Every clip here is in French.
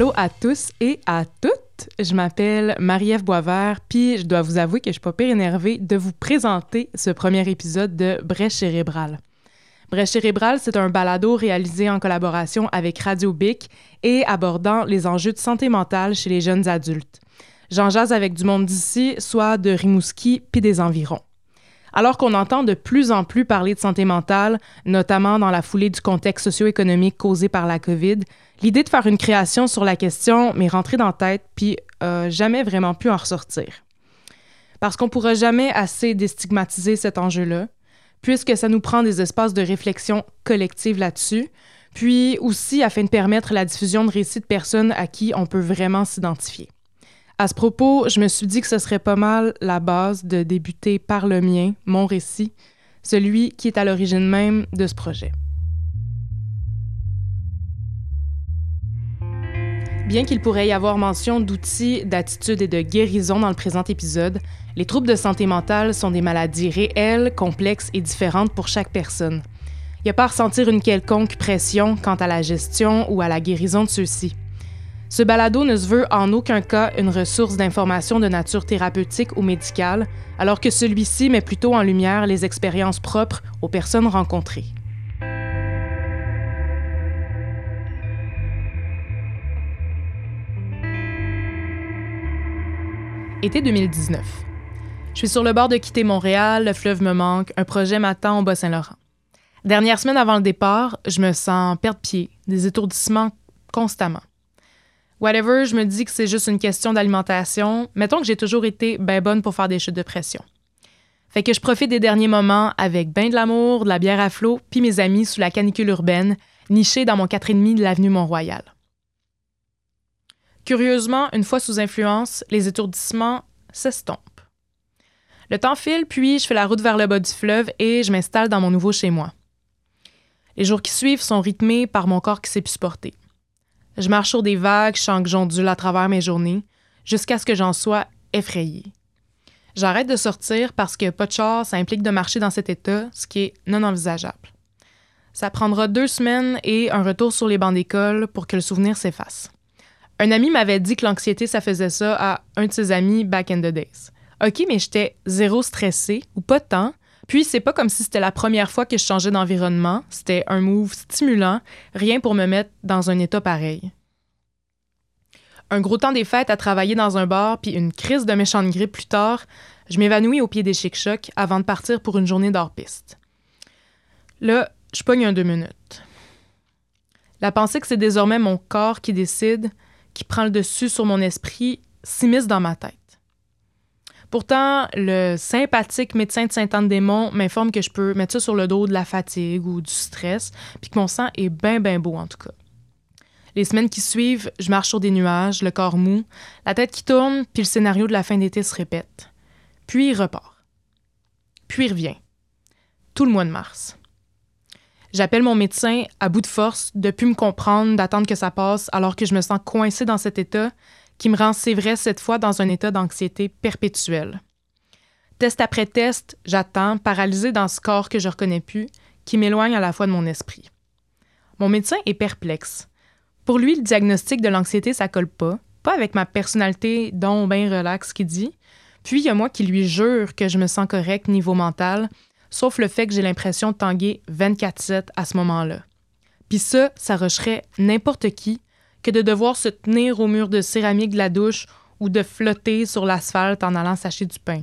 Allô à tous et à toutes. Je m'appelle Marie-Ève Boisvert, puis je dois vous avouer que je suis pas pire énervée de vous présenter ce premier épisode de Brèche cérébrale. Brèche cérébrale, c'est un balado réalisé en collaboration avec Radio Bic et abordant les enjeux de santé mentale chez les jeunes adultes. J'en jase avec du monde d'ici, soit de Rimouski puis des environs. Alors qu'on entend de plus en plus parler de santé mentale, notamment dans la foulée du contexte socio-économique causé par la COVID, l'idée de faire une création sur la question m'est rentrée dans la tête, puis euh, jamais vraiment pu en ressortir. Parce qu'on pourra jamais assez déstigmatiser cet enjeu-là, puisque ça nous prend des espaces de réflexion collective là-dessus, puis aussi afin de permettre la diffusion de récits de personnes à qui on peut vraiment s'identifier. À ce propos, je me suis dit que ce serait pas mal la base de débuter par le mien, mon récit, celui qui est à l'origine même de ce projet. Bien qu'il pourrait y avoir mention d'outils, d'attitudes et de guérison dans le présent épisode, les troubles de santé mentale sont des maladies réelles, complexes et différentes pour chaque personne. Il n'y a pas à ressentir une quelconque pression quant à la gestion ou à la guérison de ceux-ci. Ce balado ne se veut en aucun cas une ressource d'information de nature thérapeutique ou médicale, alors que celui-ci met plutôt en lumière les expériences propres aux personnes rencontrées. Été 2019. Je suis sur le bord de quitter Montréal, le fleuve me manque, un projet m'attend au Bas-Saint-Laurent. Dernière semaine avant le départ, je me sens perdre pied, des étourdissements constamment. Whatever, je me dis que c'est juste une question d'alimentation. Mettons que j'ai toujours été bien bonne pour faire des chutes de pression. Fait que je profite des derniers moments avec ben de l'amour, de la bière à flot, puis mes amis sous la canicule urbaine, nichés dans mon 4,5 de l'avenue Mont-Royal. Curieusement, une fois sous influence, les étourdissements s'estompent. Le temps file, puis je fais la route vers le bas du fleuve et je m'installe dans mon nouveau chez moi. Les jours qui suivent sont rythmés par mon corps qui s'est pu supporter. Je marche sur des vagues, je sens que j'ondule à travers mes journées, jusqu'à ce que j'en sois effrayée. J'arrête de sortir parce que pas de char, ça implique de marcher dans cet état, ce qui est non envisageable. Ça prendra deux semaines et un retour sur les bancs d'école pour que le souvenir s'efface. Un ami m'avait dit que l'anxiété, ça faisait ça à un de ses amis back in the days. OK, mais j'étais zéro stressée, ou pas tant, puis, c'est pas comme si c'était la première fois que je changeais d'environnement. C'était un move stimulant, rien pour me mettre dans un état pareil. Un gros temps des fêtes à travailler dans un bar, puis une crise de méchante grippe plus tard, je m'évanouis au pied des chic-chocs avant de partir pour une journée d'hors-piste. Là, je pogne un deux minutes. La pensée que c'est désormais mon corps qui décide, qui prend le dessus sur mon esprit, s'immisce dans ma tête. Pourtant, le sympathique médecin de Saint-Anne-des-Monts m'informe que je peux mettre ça sur le dos de la fatigue ou du stress, puis que mon sang est bien, bien beau en tout cas. Les semaines qui suivent, je marche sur des nuages, le corps mou, la tête qui tourne, puis le scénario de la fin d'été se répète. Puis il repart. Puis il revient. Tout le mois de mars. J'appelle mon médecin à bout de force de plus me comprendre, d'attendre que ça passe, alors que je me sens coincée dans cet état qui me rend, c'est vrai, cette fois dans un état d'anxiété perpétuelle. Test après test, j'attends, paralysée dans ce corps que je reconnais plus, qui m'éloigne à la fois de mon esprit. Mon médecin est perplexe. Pour lui, le diagnostic de l'anxiété, ça colle pas, pas avec ma personnalité dont bien relax qui dit. Puis il y a moi qui lui jure que je me sens correct niveau mental, sauf le fait que j'ai l'impression de tanguer 24/7 à ce moment-là. Puis ça, ça rusherait n'importe qui, que de devoir se tenir au mur de céramique de la douche ou de flotter sur l'asphalte en allant sacher du pain.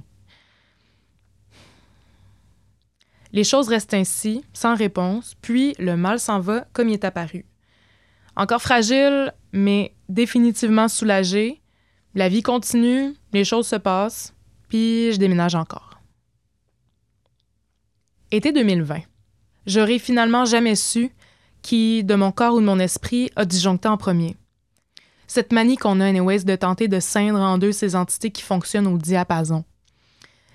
Les choses restent ainsi, sans réponse, puis le mal s'en va comme il est apparu. Encore fragile, mais définitivement soulagé, la vie continue, les choses se passent, puis je déménage encore. Été 2020. J'aurais finalement jamais su qui, de mon corps ou de mon esprit, a disjoncté en premier. Cette manie qu'on a, anyways, de tenter de ceindre en deux ces entités qui fonctionnent au diapason.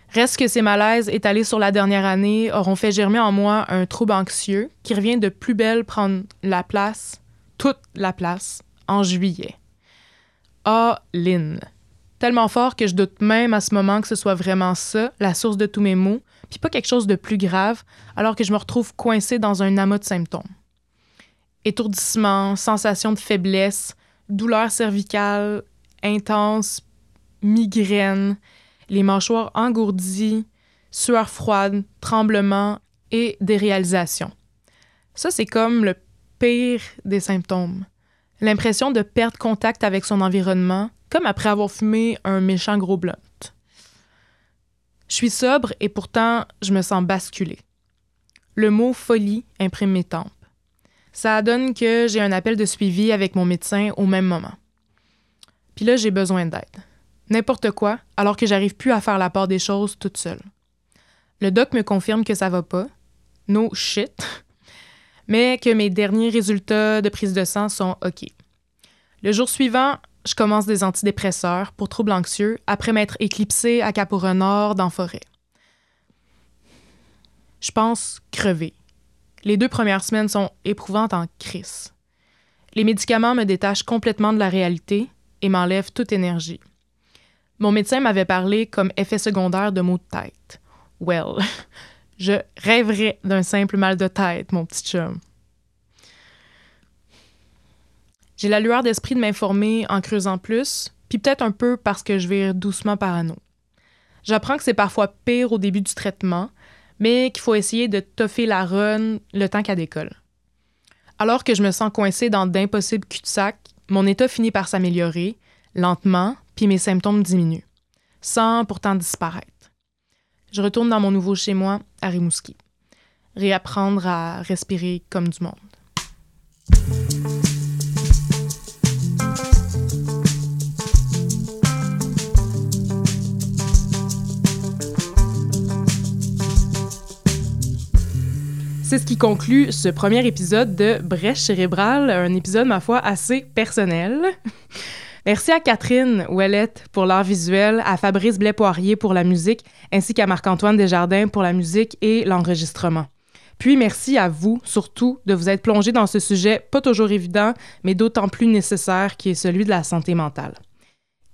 Reste que ces malaises étalés sur la dernière année auront fait germer en moi un trouble anxieux qui revient de plus belle prendre la place, toute la place, en juillet. Ah, Lynn. Tellement fort que je doute même à ce moment que ce soit vraiment ça, la source de tous mes maux, puis pas quelque chose de plus grave, alors que je me retrouve coincée dans un amas de symptômes étourdissement, sensation de faiblesse, douleurs cervicales intenses, migraines, les mâchoires engourdies, sueur froide, tremblements et déréalisation. Ça, c'est comme le pire des symptômes. L'impression de perdre contact avec son environnement, comme après avoir fumé un méchant gros blunt. Je suis sobre et pourtant je me sens basculer. Le mot folie imprime mes tempes. Ça donne que j'ai un appel de suivi avec mon médecin au même moment. Puis là, j'ai besoin d'aide. N'importe quoi, alors que j'arrive plus à faire la part des choses toute seule. Le doc me confirme que ça va pas. No shit. Mais que mes derniers résultats de prise de sang sont OK. Le jour suivant, je commence des antidépresseurs pour troubles anxieux après m'être éclipsée à Cap-au-Renard dans forêt. Je pense crever. Les deux premières semaines sont éprouvantes en crise. Les médicaments me détachent complètement de la réalité et m'enlèvent toute énergie. Mon médecin m'avait parlé comme effet secondaire de maux de tête. Well, je rêverais d'un simple mal de tête, mon petit chum. J'ai la lueur d'esprit de m'informer en creusant plus, puis peut-être un peu parce que je vais doucement parano. J'apprends que c'est parfois pire au début du traitement, mais qu'il faut essayer de toffer la run le temps qu'elle décolle. Alors que je me sens coincée dans d'impossibles cul-de-sac, mon état finit par s'améliorer, lentement, puis mes symptômes diminuent, sans pourtant disparaître. Je retourne dans mon nouveau chez moi à Rimouski, réapprendre à respirer comme du monde. C'est ce qui conclut ce premier épisode de Brèche cérébrale, un épisode, ma foi, assez personnel. Merci à Catherine Ouellette pour l'art visuel, à Fabrice Blais-Poirier pour la musique, ainsi qu'à Marc-Antoine Desjardins pour la musique et l'enregistrement. Puis merci à vous, surtout, de vous être plongé dans ce sujet pas toujours évident, mais d'autant plus nécessaire qui est celui de la santé mentale.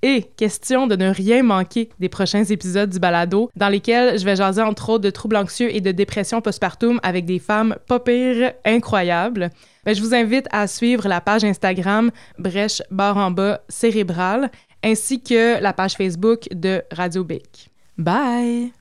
Et question de ne rien manquer des prochains épisodes du balado, dans lesquels je vais jaser entre autres de troubles anxieux et de dépression postpartum avec des femmes pas pires, incroyables. Ben, je vous invite à suivre la page Instagram Brèche barre en bas cérébrale, ainsi que la page Facebook de Radio Bic. Bye!